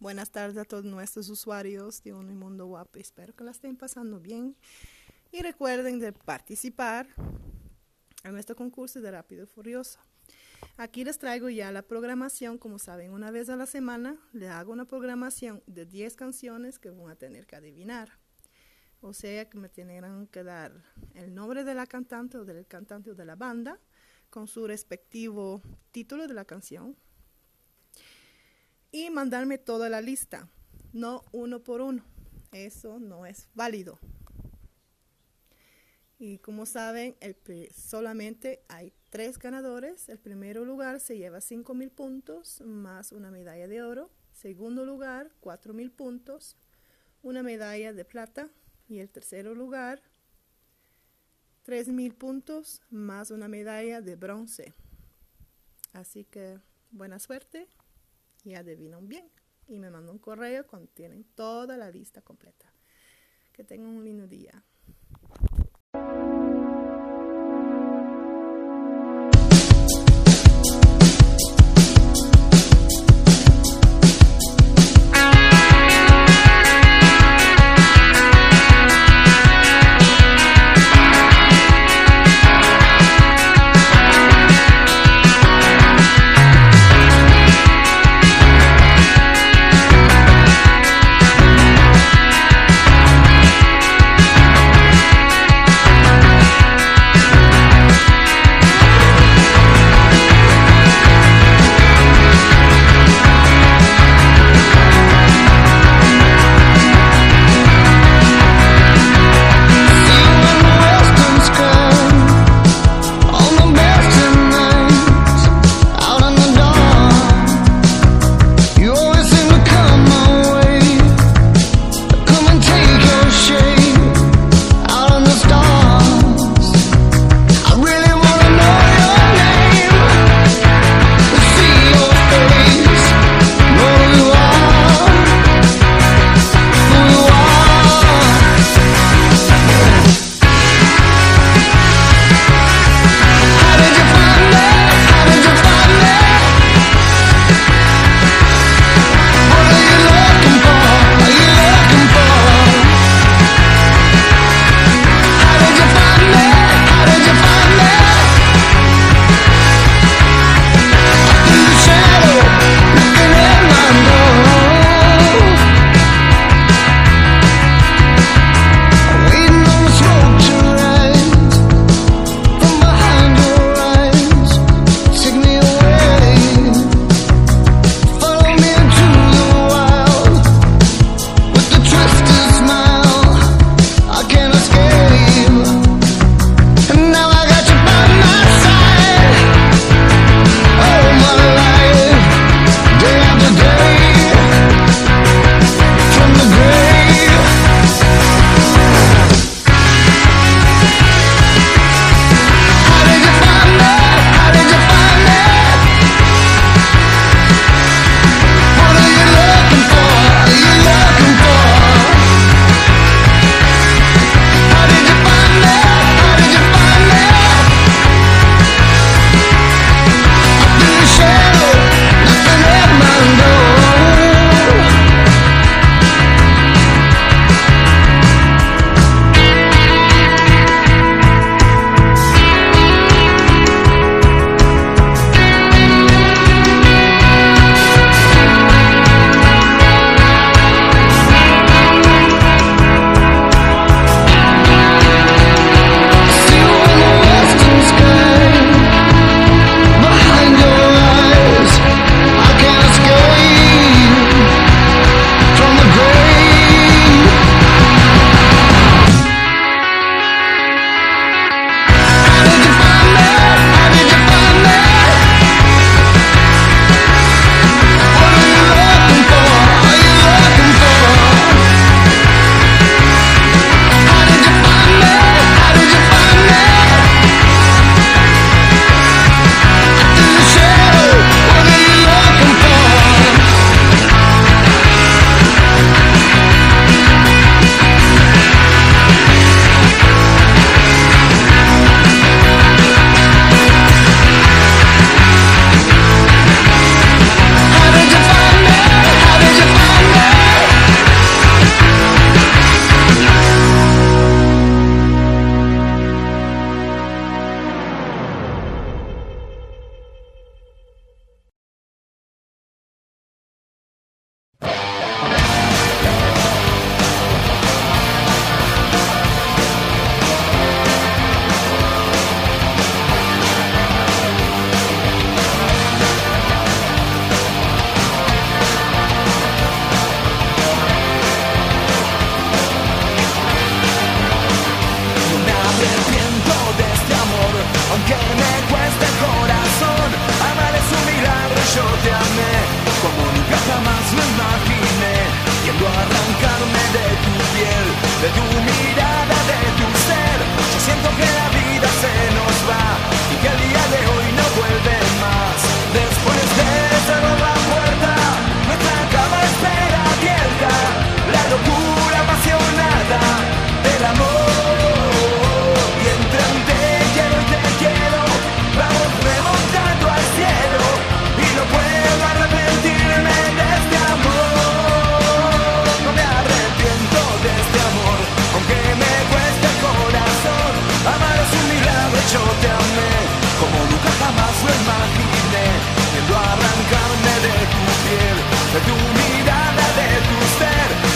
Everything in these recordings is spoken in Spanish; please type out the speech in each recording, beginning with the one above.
Buenas tardes a todos nuestros usuarios de Un Mundo Guapo. Espero que la estén pasando bien. Y recuerden de participar a nuestro concurso de Rápido y Furioso. Aquí les traigo ya la programación, como saben, una vez a la semana le hago una programación de 10 canciones que van a tener que adivinar. O sea que me tienen que dar el nombre de la cantante o del cantante o de la banda con su respectivo título de la canción, y mandarme toda la lista, no uno por uno. Eso no es válido. Y como saben, solamente hay tres ganadores. El primer lugar se lleva 5 mil puntos más una medalla de oro. Segundo lugar, 4 mil puntos, una medalla de plata. Y el tercer lugar, 3 mil puntos más una medalla de bronce. Así que buena suerte y adivinan bien. Y me mandan un correo cuando tienen toda la lista completa. Que tengan un lindo día.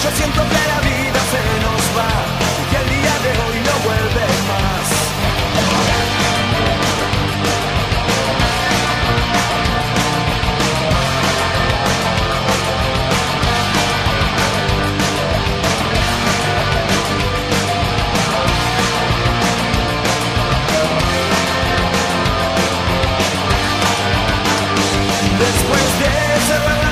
Yo siento que la vida se nos va y que el día de hoy no vuelve más. Después de cerrar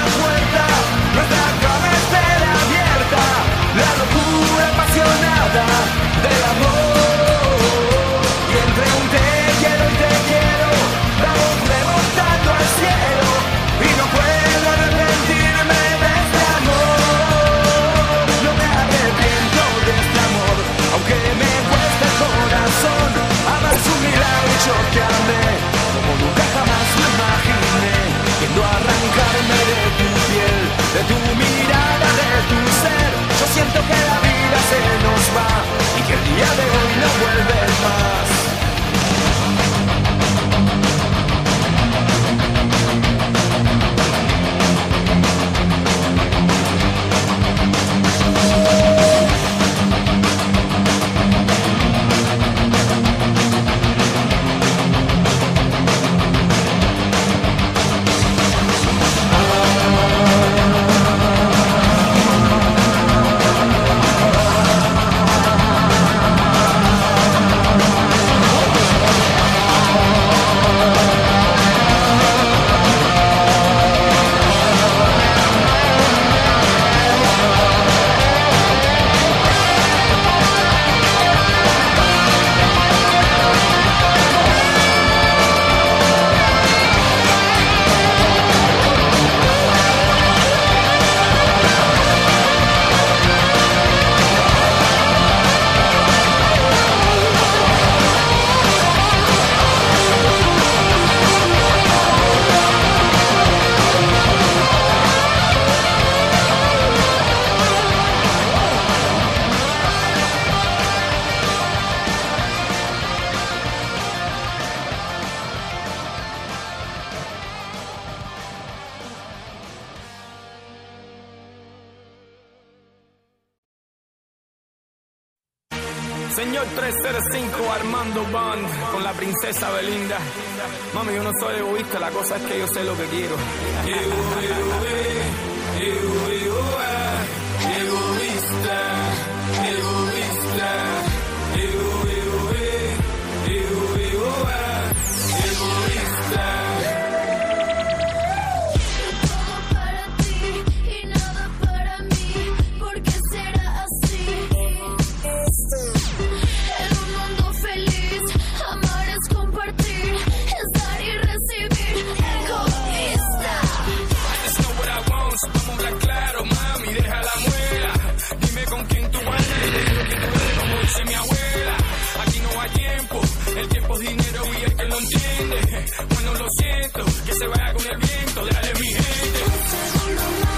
tiempo. El tiempo es dinero y el que lo entiende. Bueno, lo siento, que se vaya con el viento, dale mi gente.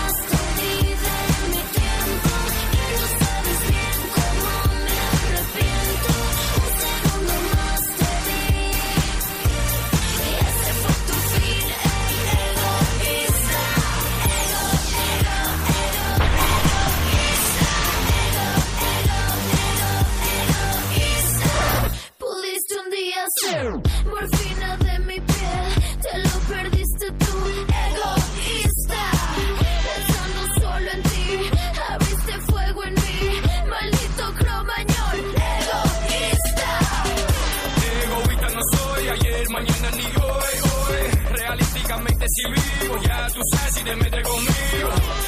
no si te metes conmigo.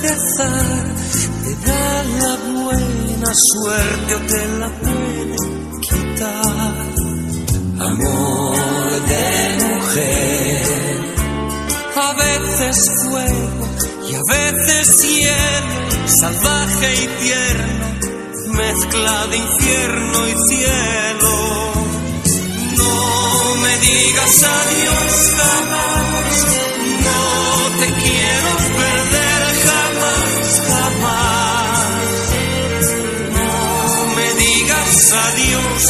abrazar, te da la buena suerte o te la puede quitar. Amor de mujer, a veces fuego y a veces hielo, salvaje y tierno, mezcla de infierno y cielo. No me digas adiós, amor.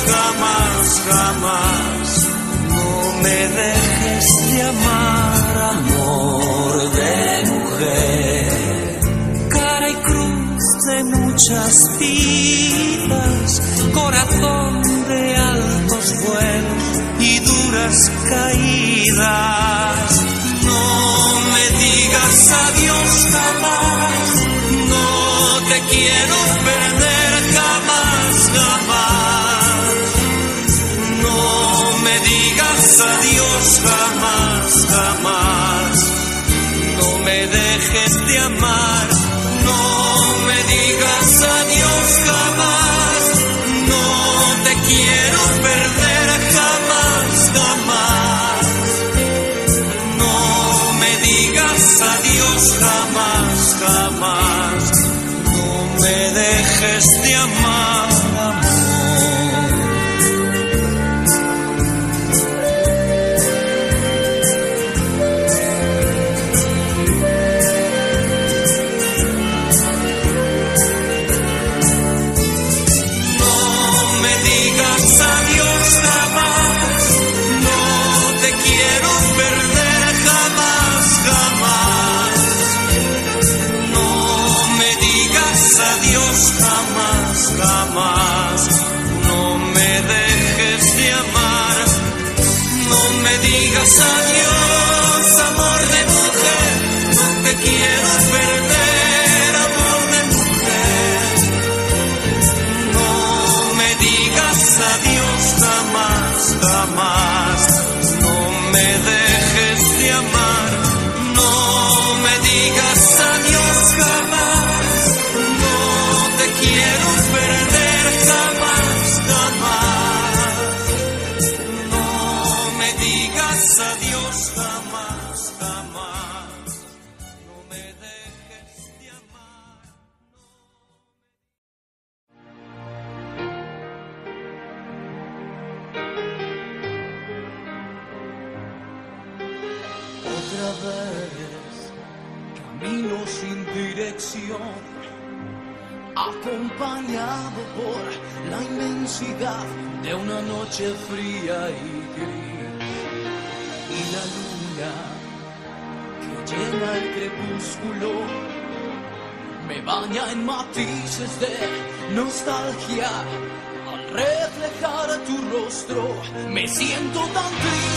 jamás, jamás, no me dejes llamar amor de mujer. Cara y cruz de muchas vidas, corazón de altos vuelos y duras caídas. No me digas adiós jamás. digas adiós jamás, jamás. No me dejes de amar, no me digas adiós jamás. No te quiero perder jamás, jamás. No me digas adiós jamás. Me siento tan triste.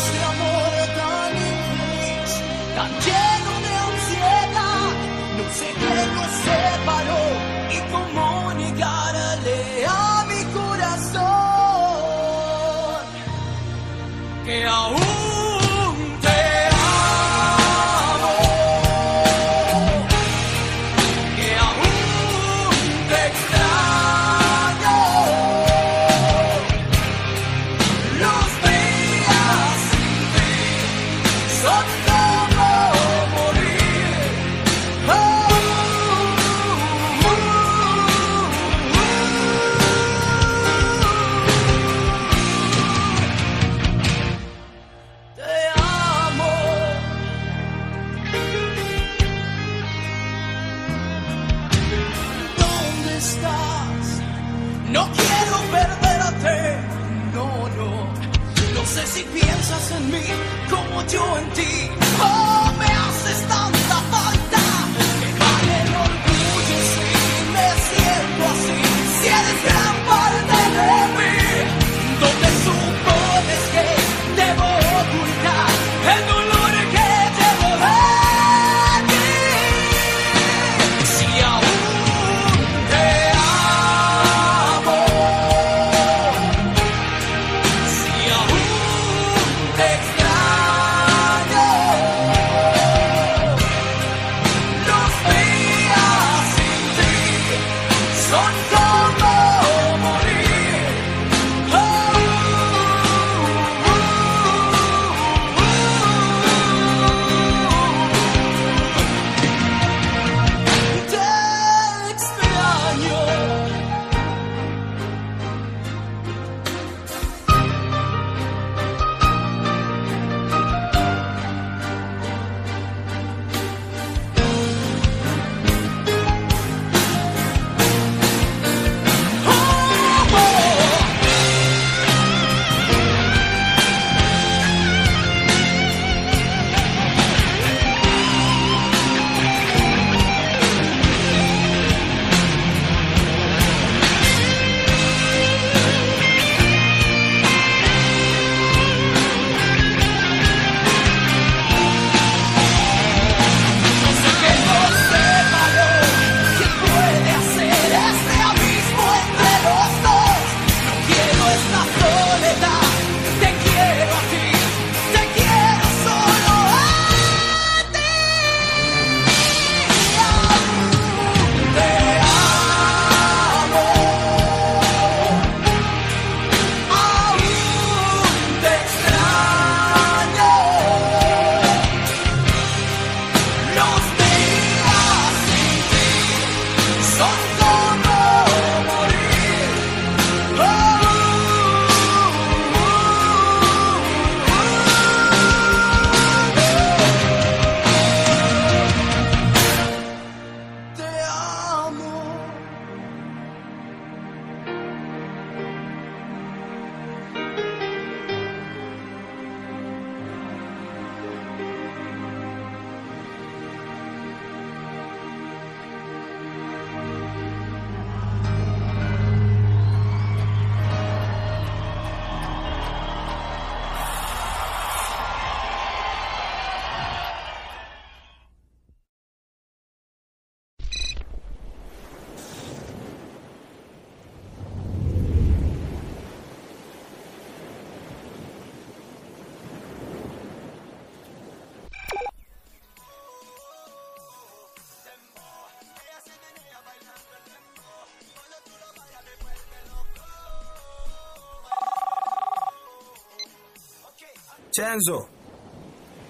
Chanzo,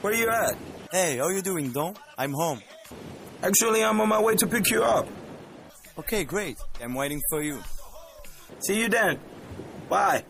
where you at? Hey, how you doing, Don? I'm home. Actually, I'm on my way to pick you up. Okay, great. I'm waiting for you. See you then. Bye.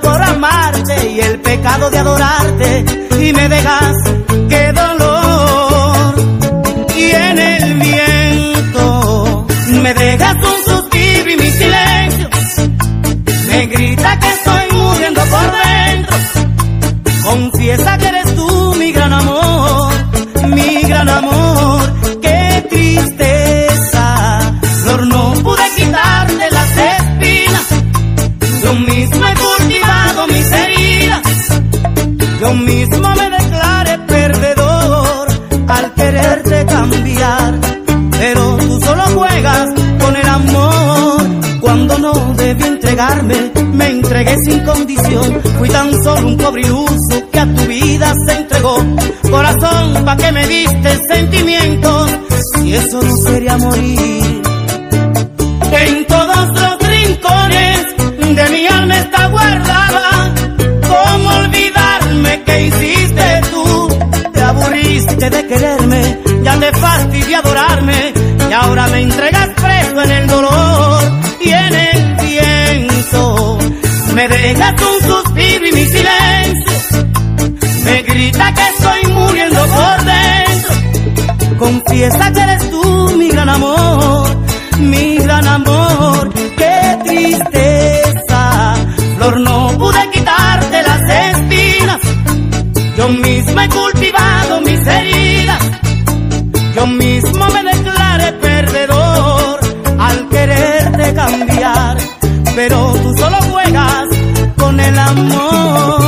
por amarte y el pecado de adorarte. Y me dejas que dolor me entregué sin condición. Fui tan solo un pobre que a tu vida se entregó. Corazón, ¿pa' que me diste sentimientos? Si eso no sería morir. mi gran amor, qué tristeza. Flor, no pude quitarte las espinas. Yo misma he cultivado mis heridas. Yo mismo me declaré perdedor al quererte cambiar. Pero tú solo juegas con el amor.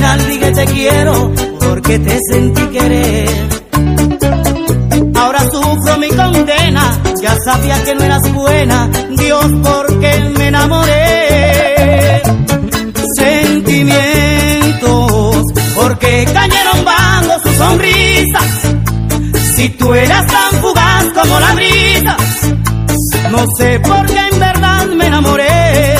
Final dije te quiero porque te sentí querer. Ahora sufro mi condena, ya sabía que no eras buena, Dios porque me enamoré. Sentimientos, porque cayeron bajo sus sonrisas. Si tú eras tan fugaz como la brisa, no sé por qué en verdad me enamoré.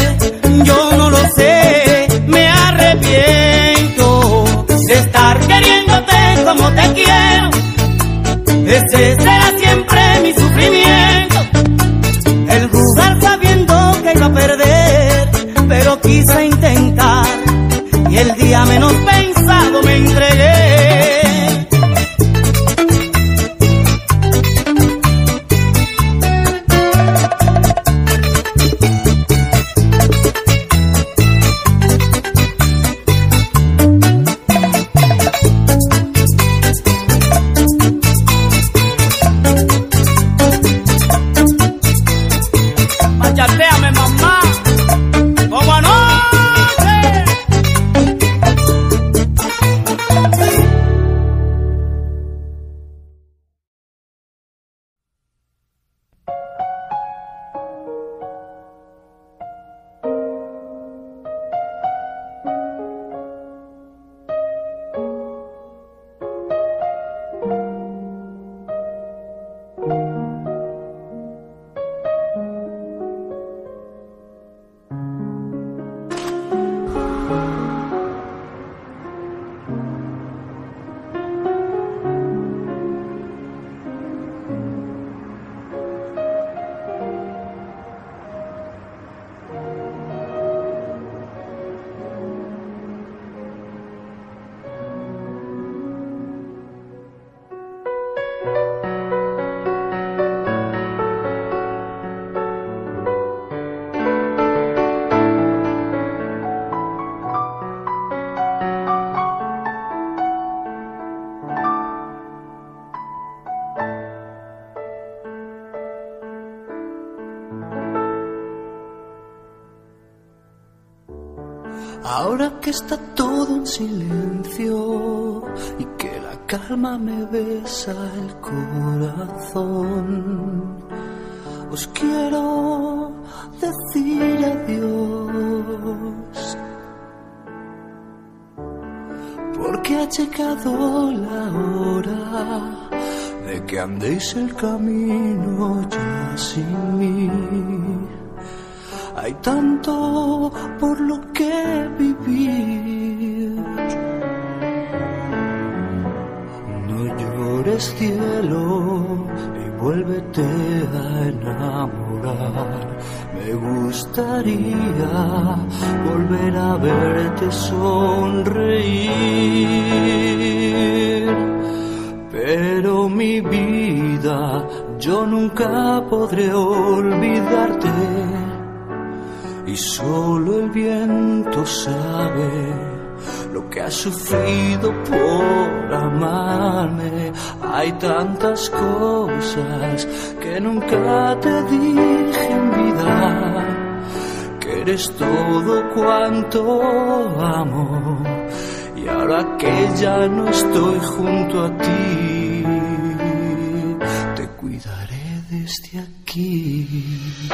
Ahora que está todo en silencio y que la calma me besa el corazón, os quiero decir adiós. Porque ha llegado la hora de que andéis el camino ya sin mí. Hay tanto por lo que vivir. No llores cielo y vuélvete a enamorar. Me gustaría volver a verte sonreír. Pero mi vida, yo nunca podré olvidarte y solo el viento sabe lo que has sufrido por amarme. Hay tantas cosas que nunca te dije en vida, que eres todo cuanto amo. Y ahora que ya no estoy junto a ti, te cuidaré desde aquí.